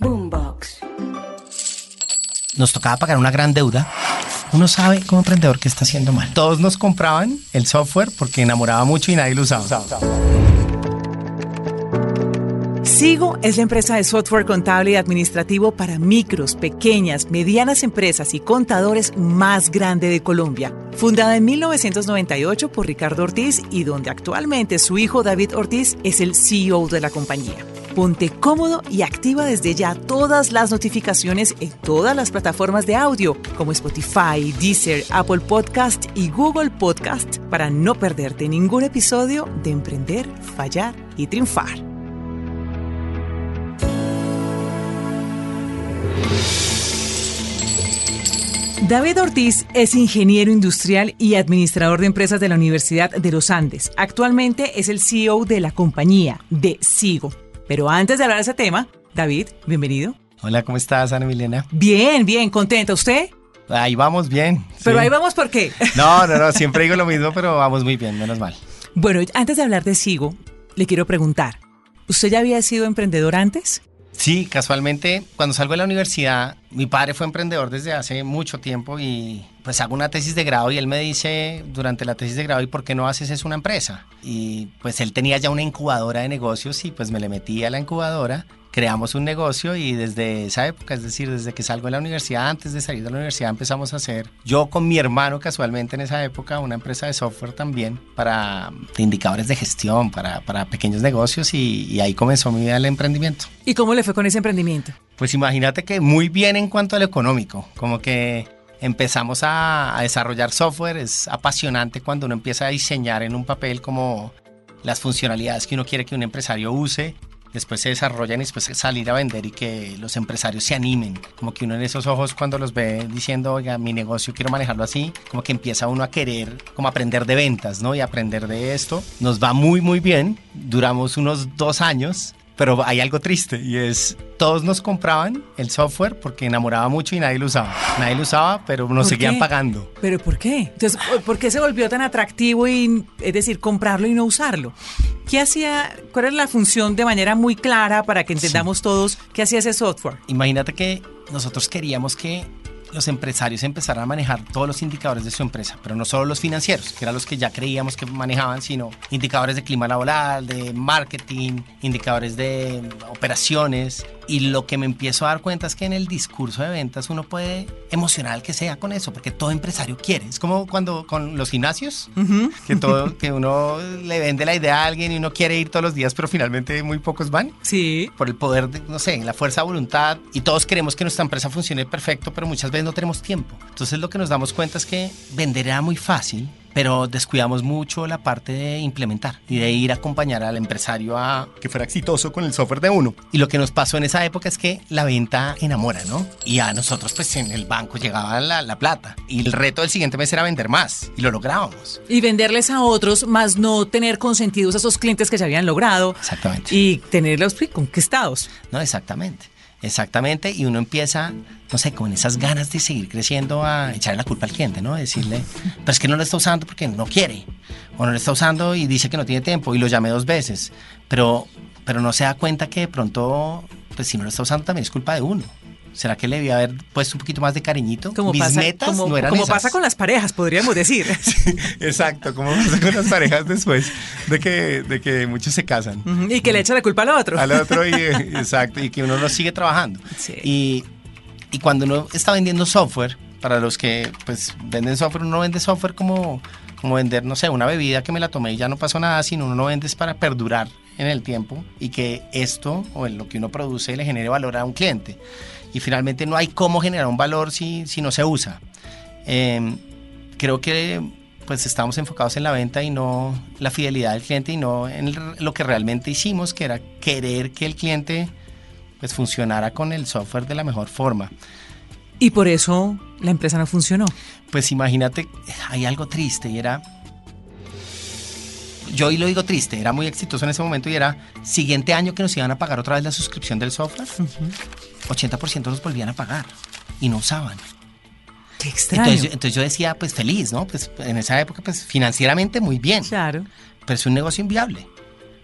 Boombox. nos tocaba pagar una gran deuda. Uno sabe como emprendedor que está haciendo mal. Todos nos compraban el software porque enamoraba mucho y nadie lo usaba. Sigo es la empresa de software contable y administrativo para micros, pequeñas, medianas empresas y contadores más grande de Colombia. Fundada en 1998 por Ricardo Ortiz y donde actualmente su hijo David Ortiz es el CEO de la compañía. Ponte cómodo y activa desde ya todas las notificaciones en todas las plataformas de audio como Spotify, Deezer, Apple Podcast y Google Podcast para no perderte ningún episodio de Emprender, Fallar y Triunfar. David Ortiz es ingeniero industrial y administrador de empresas de la Universidad de los Andes. Actualmente es el CEO de la compañía, de Sigo. Pero antes de hablar de ese tema, David, bienvenido. Hola, ¿cómo estás, Ana Milena? Bien, bien, contenta. ¿Usted? Ahí vamos bien. Pero sí. ahí vamos, ¿por qué? No, no, no, siempre digo lo mismo, pero vamos muy bien, menos mal. Bueno, antes de hablar de Sigo, le quiero preguntar, ¿usted ya había sido emprendedor antes? Sí, casualmente, cuando salgo de la universidad, mi padre fue emprendedor desde hace mucho tiempo y pues hago una tesis de grado y él me dice durante la tesis de grado, ¿y por qué no haces eso una empresa? Y pues él tenía ya una incubadora de negocios y pues me le metí a la incubadora, creamos un negocio y desde esa época, es decir, desde que salgo de la universidad, antes de salir de la universidad empezamos a hacer, yo con mi hermano casualmente en esa época, una empresa de software también para de indicadores de gestión, para, para pequeños negocios y, y ahí comenzó mi vida del emprendimiento. ¿Y cómo le fue con ese emprendimiento? Pues imagínate que muy bien en cuanto a lo económico, como que empezamos a, a, desarrollar software, es apasionante cuando uno empieza a diseñar en un papel como las funcionalidades que uno quiere que un empresario use, después se desarrollan y después salir a vender y que los empresarios se animen, como que uno en esos ojos cuando los ve diciendo, oiga, mi negocio quiero manejarlo así, como que empieza uno a querer como aprender de ventas, ¿no? Y aprender de esto. Nos va muy, muy bien, duramos unos dos años pero hay algo triste y es, todos nos compraban el software porque enamoraba mucho y nadie lo usaba. Nadie lo usaba, pero nos seguían qué? pagando. ¿Pero por qué? Entonces, ¿por qué se volvió tan atractivo y, es decir, comprarlo y no usarlo? ¿Qué hacía, cuál era la función de manera muy clara para que entendamos sí. todos qué hacía ese software? Imagínate que nosotros queríamos que los empresarios empezaran a manejar todos los indicadores de su empresa, pero no solo los financieros, que eran los que ya creíamos que manejaban, sino indicadores de clima laboral, de marketing, indicadores de operaciones. Y lo que me empiezo a dar cuenta es que en el discurso de ventas uno puede emocionar al que sea con eso, porque todo empresario quiere. Es como cuando con los gimnasios, uh -huh. que, todo, que uno le vende la idea a alguien y uno quiere ir todos los días, pero finalmente muy pocos van. Sí. Por el poder, de, no sé, la fuerza de voluntad. Y todos queremos que nuestra empresa funcione perfecto, pero muchas veces no tenemos tiempo. Entonces lo que nos damos cuenta es que vender era muy fácil, pero descuidamos mucho la parte de implementar y de ir a acompañar al empresario a que fuera exitoso con el software de uno. Y lo que nos pasó en esa época es que la venta enamora, ¿no? Y a nosotros pues en el banco llegaba la, la plata y el reto del siguiente mes era vender más y lo lográbamos. Y venderles a otros, más no tener consentidos a esos clientes que se habían logrado. Exactamente. Y tenerlos conquistados. No, exactamente. Exactamente, y uno empieza, no sé, con esas ganas de seguir creciendo a echarle la culpa al cliente, ¿no? Decirle, pero es que no lo está usando porque no quiere, o no lo está usando y dice que no tiene tiempo, y lo llamé dos veces, pero, pero no se da cuenta que de pronto, pues si no lo está usando también es culpa de uno. ¿Será que le debía haber puesto un poquito más de cariñito? Como Mis pasa, metas como, no eran como esas. pasa con las parejas, podríamos decir. Sí, exacto, como pasa con las parejas después de que, de que muchos se casan. Uh -huh, y que le echa la culpa al otro. Al otro, y, exacto, y que uno no sigue trabajando. Sí. Y, y cuando uno está vendiendo software, para los que pues venden software, uno vende software como, como vender, no sé, una bebida que me la tomé y ya no pasó nada, sino uno vende es para perdurar en el tiempo y que esto o en lo que uno produce le genere valor a un cliente y finalmente no hay cómo generar un valor si, si no se usa. Eh, creo que pues estamos enfocados en la venta y no la fidelidad del cliente y no en lo que realmente hicimos, que era querer que el cliente pues funcionara con el software de la mejor forma. Y por eso la empresa no funcionó. Pues imagínate, hay algo triste y era yo hoy lo digo triste, era muy exitoso en ese momento y era siguiente año que nos iban a pagar otra vez la suscripción del software, uh -huh. 80% nos volvían a pagar y no usaban. Qué extraño. Entonces, entonces, yo decía, pues feliz, ¿no? Pues en esa época, pues financieramente muy bien. Claro. Pero es un negocio inviable,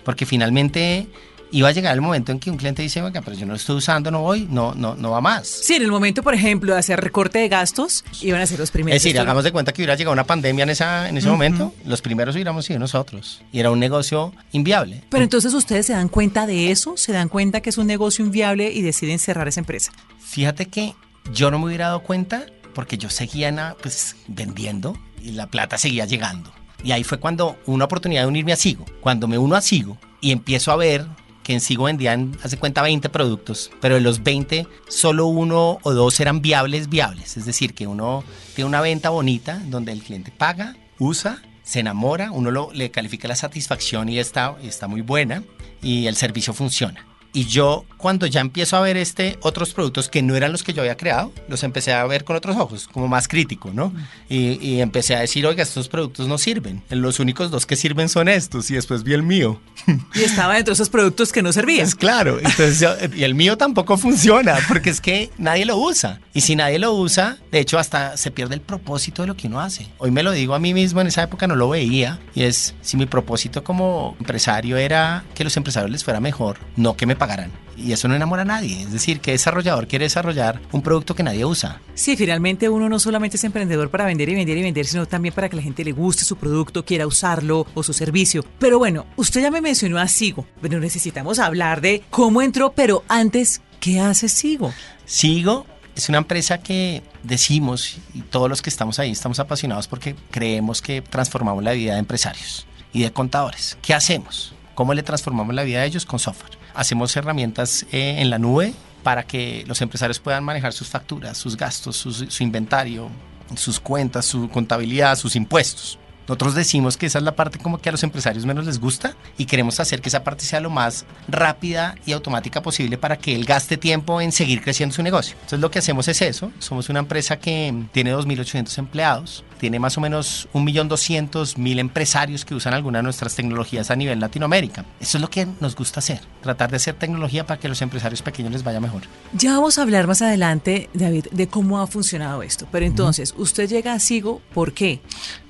porque finalmente iba a llegar el momento en que un cliente dice, oiga, pero yo no lo estoy usando, no voy, no, no, no va más. Sí, en el momento, por ejemplo, de hacer recorte de gastos, iban a ser los primeros. Es decir, hagamos de cuenta que hubiera llegado una pandemia en, esa, en ese momento, los primeros hubiéramos sido nosotros. Y era un negocio inviable. Pero entonces ustedes se dan cuenta de eso, se dan cuenta que es un negocio inviable y deciden cerrar esa empresa. Fíjate que yo no me hubiera dado cuenta porque yo seguía pues, vendiendo y la plata seguía llegando. Y ahí fue cuando una oportunidad de unirme a Sigo. Cuando me uno a Sigo y empiezo a ver que en Sigo vendían, hace cuenta, 20 productos, pero de los 20, solo uno o dos eran viables, viables. Es decir, que uno tiene una venta bonita donde el cliente paga, usa, se enamora, uno lo, le califica la satisfacción y está, está muy buena y el servicio funciona. Y yo cuando ya empiezo a ver este otros productos que no eran los que yo había creado, los empecé a ver con otros ojos, como más crítico, ¿no? Y, empecé a decir, oiga, estos productos no sirven. Los únicos dos que sirven son estos y después vi el mío. Y estaba dentro de esos productos que no servían. Es claro. Entonces, y el mío tampoco funciona porque es que nadie lo usa. Y si nadie lo usa, de hecho hasta se pierde el propósito de lo que uno hace. Hoy me lo digo a mí mismo, en esa época no lo veía. Y es, si mi propósito como empresario era que los empresarios les fuera mejor, no que me pagaran. Y eso no enamora a nadie. Es decir, que desarrollador quiere desarrollar un producto que nadie usa. Sí, finalmente uno no solamente es emprendedor para vender y vender y vender, sino también para que la gente le guste su producto, quiera usarlo o su servicio. Pero bueno, usted ya me mencionó a Sigo, pero necesitamos hablar de cómo entró, pero antes, ¿qué hace Sigo? Sigo es una empresa que decimos, y todos los que estamos ahí estamos apasionados porque creemos que transformamos la vida de empresarios y de contadores. ¿Qué hacemos? ¿Cómo le transformamos la vida de ellos con software? Hacemos herramientas eh, en la nube para que los empresarios puedan manejar sus facturas, sus gastos, su inventario, sus cuentas, su contabilidad, sus impuestos. Nosotros decimos que esa es la parte como que a los empresarios menos les gusta y queremos hacer que esa parte sea lo más rápida y automática posible para que él gaste tiempo en seguir creciendo su negocio. Entonces lo que hacemos es eso. Somos una empresa que tiene 2.800 empleados, tiene más o menos 1.200.000 empresarios que usan alguna de nuestras tecnologías a nivel Latinoamérica. Eso es lo que nos gusta hacer, tratar de hacer tecnología para que los empresarios pequeños les vaya mejor. Ya vamos a hablar más adelante, David, de cómo ha funcionado esto. Pero entonces, usted llega a Sigo, ¿por qué?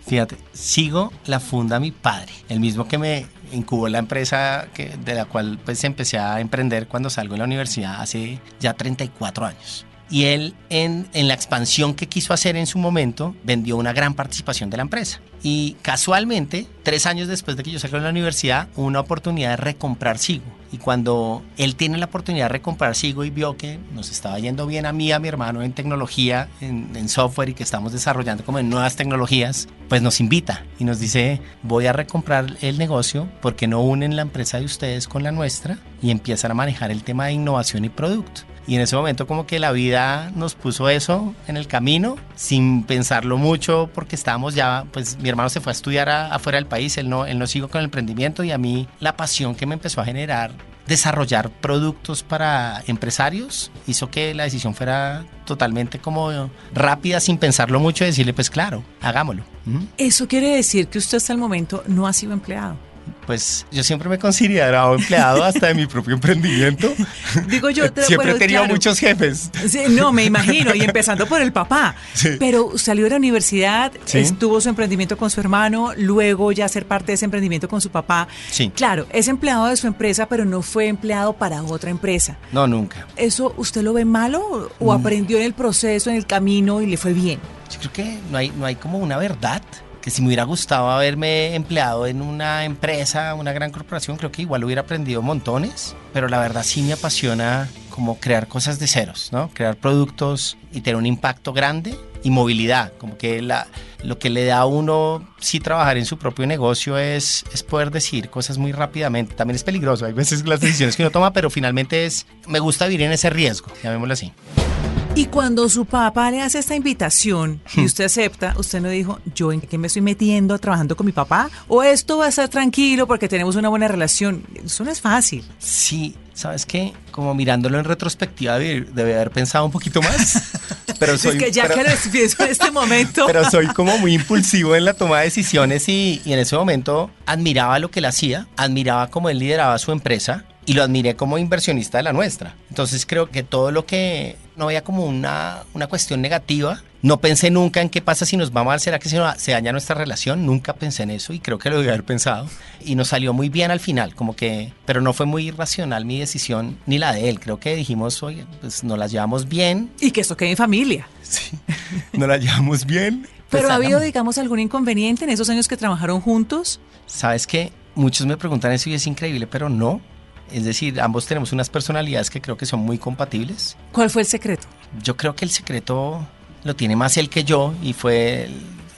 Fíjate, sigo la funda mi padre, el mismo que me incubó la empresa que, de la cual pues empecé a emprender cuando salgo de la universidad hace ya 34 años. Y él en, en la expansión que quiso hacer en su momento vendió una gran participación de la empresa. Y casualmente, tres años después de que yo salí de la universidad, una oportunidad de recomprar Sigo y cuando él tiene la oportunidad de recomprar Sigo y vio que nos estaba yendo bien a mí, a mi hermano en tecnología, en, software y que estamos desarrollando como en nuevas tecnologías, pues nos invita y nos dice, voy a recomprar el negocio porque no unen la empresa de ustedes con la nuestra y empiezan a manejar el tema de innovación y producto. Y en ese momento como que la vida nos puso eso en el camino sin pensarlo mucho porque estábamos ya, pues mi hermano se fue a estudiar afuera del país, él no, él no siguió con el emprendimiento y a mí la pasión que me empezó a generar desarrollar productos para empresarios hizo que la decisión fuera totalmente como rápida sin pensarlo mucho y decirle pues claro, hagámoslo. Eso quiere decir que usted hasta el momento no ha sido empleado pues yo siempre me he considerado empleado hasta de mi propio emprendimiento. Digo yo, siempre he tenido muchos jefes. no, me imagino, y empezando por el papá. Pero salió de la universidad, estuvo su emprendimiento con su hermano, luego ya ser parte de ese emprendimiento con su papá. Sí. Claro, es empleado de su empresa, pero no fue empleado para otra empresa. No, nunca. ¿Eso usted lo ve malo o mm. aprendió en el proceso, en el camino y le fue bien? Yo creo que no hay, no hay como una verdad que si me hubiera gustado haberme empleado en una empresa, una gran corporación, creo que igual hubiera aprendido montones, pero la verdad sí me apasiona como crear cosas de ceros, ¿no? Crear productos y tener un impacto grande y movilidad, como que la, lo que le da a uno sí trabajar en su propio negocio es, es poder decir cosas muy rápidamente. También es peligroso, hay veces las decisiones que uno toma, pero finalmente es, me gusta vivir en ese riesgo, llamémoslo así. Y cuando su papá le hace esta invitación y hmm. usted acepta, usted no dijo, ¿yo en qué me estoy metiendo trabajando con mi papá? ¿O esto va a estar tranquilo porque tenemos una buena relación? Eso no es fácil. Sí, ¿sabes qué? Como mirándolo en retrospectiva, debe, haber pensado un poquito más. Pero soy, es que ya que lo pienso en este momento. Pero soy como muy impulsivo en la toma de decisiones y, y en ese momento admiraba lo que él hacía, admiraba cómo él lideraba su empresa y lo admiré como inversionista de la nuestra. Entonces creo que todo lo que no había como una, una cuestión negativa No pensé nunca en qué pasa si nos va mal, será que se, se daña nuestra relación. Nunca pensé en eso y creo que lo debí haber pensado. Y nos salió muy bien al final, como que, pero no fue muy racional mi decisión ni la de él. Creo que dijimos, oye, pues nos las llevamos bien. Y que esto quede en familia. Sí, nos las llevamos bien. Pero pues, ha habido, digamos, algún inconveniente en esos años que trabajaron juntos. Sabes que muchos me preguntan eso y es increíble, pero no. Es decir, ambos tenemos unas personalidades que creo que son muy compatibles. ¿Cuál fue el secreto? Yo creo que el secreto lo tiene más él que yo y fue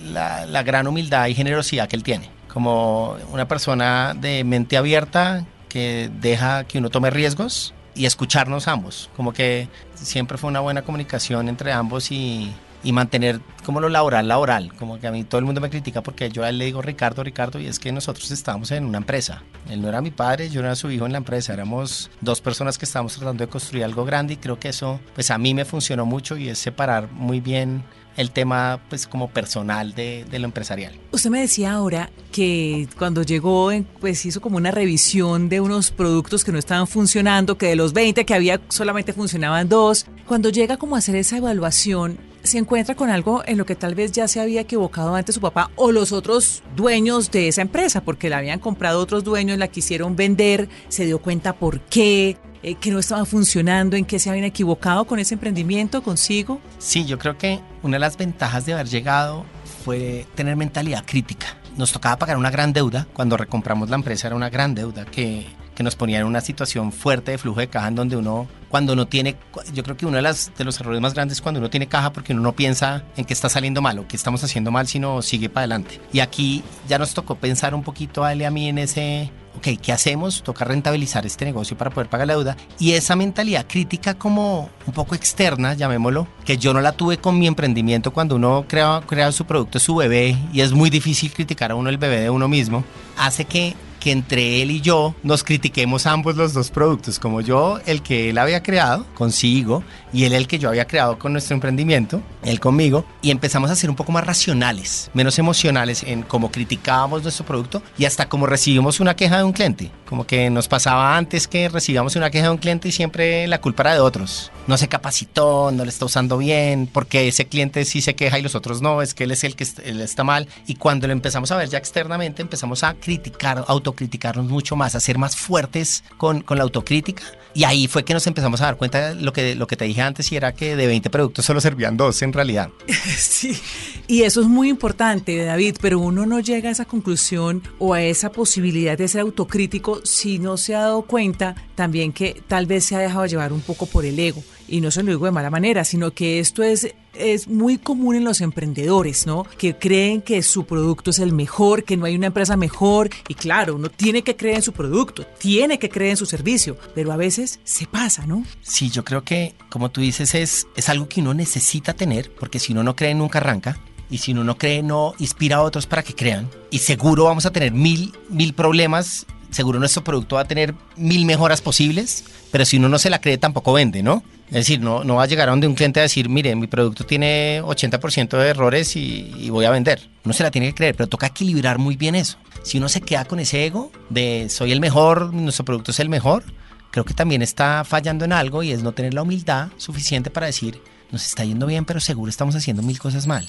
la, la gran humildad y generosidad que él tiene. Como una persona de mente abierta que deja que uno tome riesgos y escucharnos ambos. Como que siempre fue una buena comunicación entre ambos y, y mantener como lo laboral, laboral. Como que a mí todo el mundo me critica porque yo a él le digo Ricardo, Ricardo, y es que nosotros estábamos en una empresa. Él no era mi padre, yo no era su hijo en la empresa. Éramos dos personas que estábamos tratando de construir algo grande y creo que eso, pues a mí me funcionó mucho y es separar muy bien el tema pues como personal de, de, lo empresarial. Usted me decía ahora que cuando llegó pues hizo como una revisión de unos productos que no estaban funcionando, que de los 20 que había solamente funcionaban dos. Cuando llega como a hacer esa evaluación, se encuentra con algo en lo que tal vez ya se había equivocado antes su papá o los otros dueños de esa empresa, porque la habían comprado otros dueños, la quisieron vender, se dio cuenta por qué, eh, que no estaba funcionando, en qué se habían equivocado con ese emprendimiento consigo. Sí, yo creo que una de las ventajas de haber llegado fue tener mentalidad crítica. Nos tocaba pagar una gran deuda, cuando recompramos la empresa era una gran deuda que que nos ponía en una situación fuerte de flujo de caja en donde uno, cuando no tiene, yo creo que uno de, las, de los errores más grandes es cuando uno tiene caja porque uno no piensa en qué está saliendo mal o qué estamos haciendo mal, sino sigue para adelante. Y aquí ya nos tocó pensar un poquito a él y a mí en ese, ok, ¿qué hacemos? Toca rentabilizar este negocio para poder pagar la deuda. Y esa mentalidad crítica como un poco externa, llamémoslo, que yo no la tuve con mi emprendimiento cuando uno crea, crea su producto, su bebé, y es muy difícil criticar a uno el bebé de uno mismo, hace que que entre él y yo nos critiquemos ambos los dos productos, como yo el que él había creado consigo y él el que yo había creado con nuestro emprendimiento, él conmigo, y empezamos a ser un poco más racionales, menos emocionales en cómo criticábamos nuestro producto y hasta cómo recibimos una queja de un cliente, como que nos pasaba antes que recibíamos una queja de un cliente y siempre la culpa era de otros. No se capacitó, no le está usando bien, porque ese cliente sí se queja y los otros no, es que él es el que está mal. Y cuando lo empezamos a ver ya externamente, empezamos a criticar, auto criticarnos mucho más, a ser más fuertes con, con la autocrítica. Y ahí fue que nos empezamos a dar cuenta de lo que, lo que te dije antes y era que de 20 productos solo servían dos en realidad. Sí, y eso es muy importante, David, pero uno no llega a esa conclusión o a esa posibilidad de ser autocrítico si no se ha dado cuenta también que tal vez se ha dejado llevar un poco por el ego. Y no se lo digo de mala manera, sino que esto es es muy común en los emprendedores, ¿no? Que creen que su producto es el mejor, que no hay una empresa mejor. Y claro, uno tiene que creer en su producto, tiene que creer en su servicio, pero a veces se pasa, ¿no? Sí, yo creo que, como tú dices, es, es algo que uno necesita tener, porque si uno no cree, nunca arranca. Y si uno no cree, no inspira a otros para que crean. Y seguro vamos a tener mil, mil problemas seguro nuestro producto va a tener mil mejoras posibles, pero si uno no se la cree tampoco vende, ¿no? Es decir, no, no va a llegar a donde un cliente a decir, mire, mi producto tiene 80% de errores y, voy a vender. Uno se la tiene que creer, pero toca equilibrar muy bien eso. Si uno se queda con ese ego de soy el mejor, nuestro producto es el mejor, creo que también está fallando en algo y es no tener la humildad suficiente para decir, nos está yendo bien, pero seguro estamos haciendo mil cosas mal.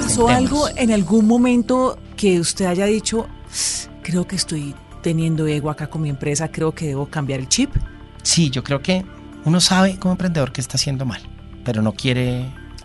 ¿Pasó algo en algún momento que usted haya dicho, creo que estoy teniendo ego acá con mi empresa, creo que debo cambiar el chip? Sí, yo creo que uno sabe como emprendedor que está haciendo mal, pero no quiere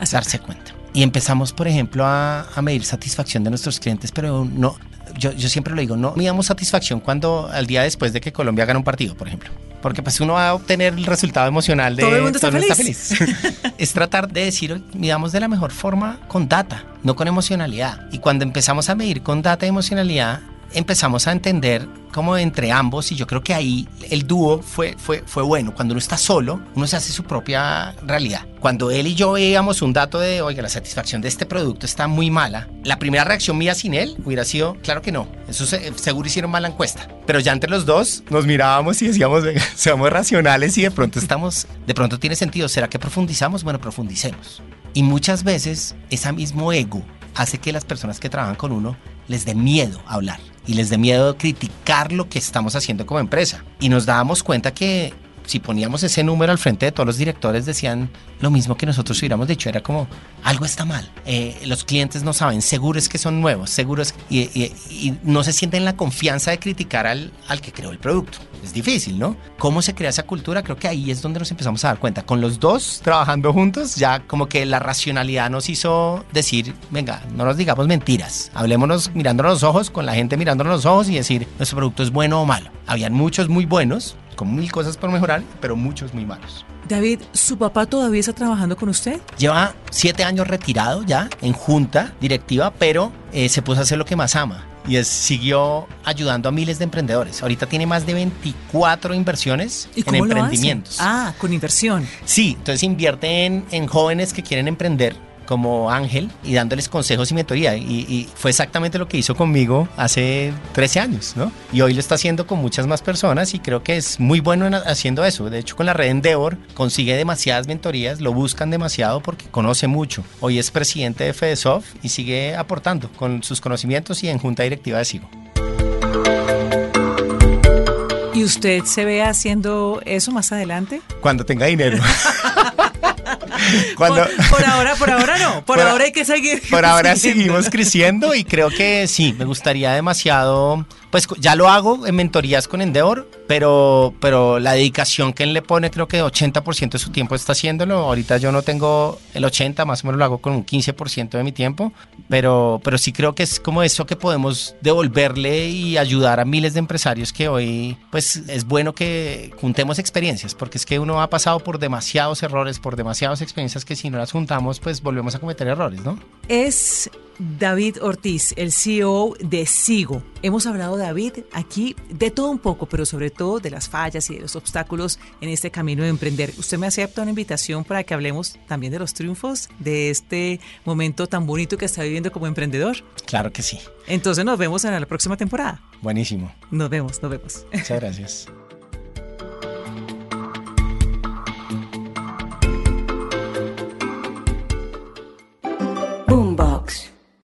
darse cuenta. Y empezamos, por ejemplo, a, medir satisfacción de nuestros clientes, pero no, yo, yo siempre lo digo, no midamos satisfacción cuando al día después de que Colombia gana un partido, por ejemplo. Porque pues uno va a obtener el resultado emocional de todo el mundo está, feliz. es tratar de decir, midamos de la mejor forma con data, no con emocionalidad. Y cuando empezamos a medir con data y emocionalidad, empezamos a entender como entre ambos y yo creo que ahí el dúo fue, fue, fue bueno. Cuando uno está solo, uno se hace su propia realidad. Cuando él y yo veíamos un dato de, oiga, la satisfacción de este producto está muy mala, la primera reacción mía sin él hubiera sido, claro que no, eso seguro hicieron mala encuesta. Pero ya entre los dos nos mirábamos y decíamos, seamos racionales y de pronto estamos, de pronto tiene sentido, ¿será que profundizamos? Bueno, profundicemos. Y muchas veces ese mismo ego hace que las personas que trabajan con uno les dé miedo hablar y les dé miedo criticar lo que estamos haciendo como empresa. Y nos dábamos cuenta que si poníamos ese número al frente de todos los directores, decían lo mismo que nosotros hubiéramos dicho. Era como, algo está mal. Eh, los clientes no saben, seguros que son nuevos, seguros y, y, no se sienten la confianza de criticar al, al que creó el producto. Es difícil, ¿no? ¿Cómo se crea esa cultura? Creo que ahí es donde nos empezamos a dar cuenta. Con los dos trabajando juntos, ya como que la racionalidad nos hizo decir, venga, no nos digamos mentiras, hablémonos mirándonos los ojos, con la gente mirándonos los ojos y decir, nuestro producto es bueno o malo. Habían muchos muy buenos, con mil cosas por mejorar, pero muchos muy malos. David, ¿su papá todavía está trabajando con usted? Lleva siete años retirado ya en junta directiva, pero eh, se puso a hacer lo que más ama. Y es, siguió ayudando a miles de emprendedores. Ahorita tiene más de 24 inversiones en emprendimientos. Ah, con inversión. Sí, entonces invierte en, en jóvenes que quieren emprender como ángel y dándoles consejos y mentoría. Y, fue exactamente lo que hizo conmigo hace 13 años, ¿no? Y hoy lo está haciendo con muchas más personas y creo que es muy bueno haciendo eso. De hecho, con la red Endeavor consigue demasiadas mentorías, lo buscan demasiado porque conoce mucho. Hoy es presidente de FedeSoft y sigue aportando con sus conocimientos y en junta directiva de SIGO. ¿Y usted se ve haciendo eso más adelante? Cuando tenga dinero. Cuando, por, ahora, por ahora no. Por, ahora hay que seguir. Por ahora seguimos creciendo y creo que sí, me gustaría demasiado pues ya lo hago en mentorías con Endeavor, pero, pero la dedicación que él le pone, creo que 80% de su tiempo está haciéndolo. Ahorita yo no tengo el 80, más o menos lo hago con un 15% de mi tiempo, pero, pero sí creo que es como eso que podemos devolverle y ayudar a miles de empresarios que hoy, pues es bueno que juntemos experiencias, porque es que uno ha pasado por demasiados errores, por demasiadas experiencias que si no las juntamos, pues volvemos a cometer errores, ¿no? Es David Ortiz, el CEO de Sigo. Hemos hablado, David, aquí de todo un poco, pero sobre todo de las fallas y de los obstáculos en este camino de emprender. ¿Usted me acepta una invitación para que hablemos también de los triunfos, de este momento tan bonito que está viviendo como emprendedor? Claro que sí. Entonces nos vemos en la próxima temporada. Buenísimo. Nos vemos, nos vemos. Muchas gracias.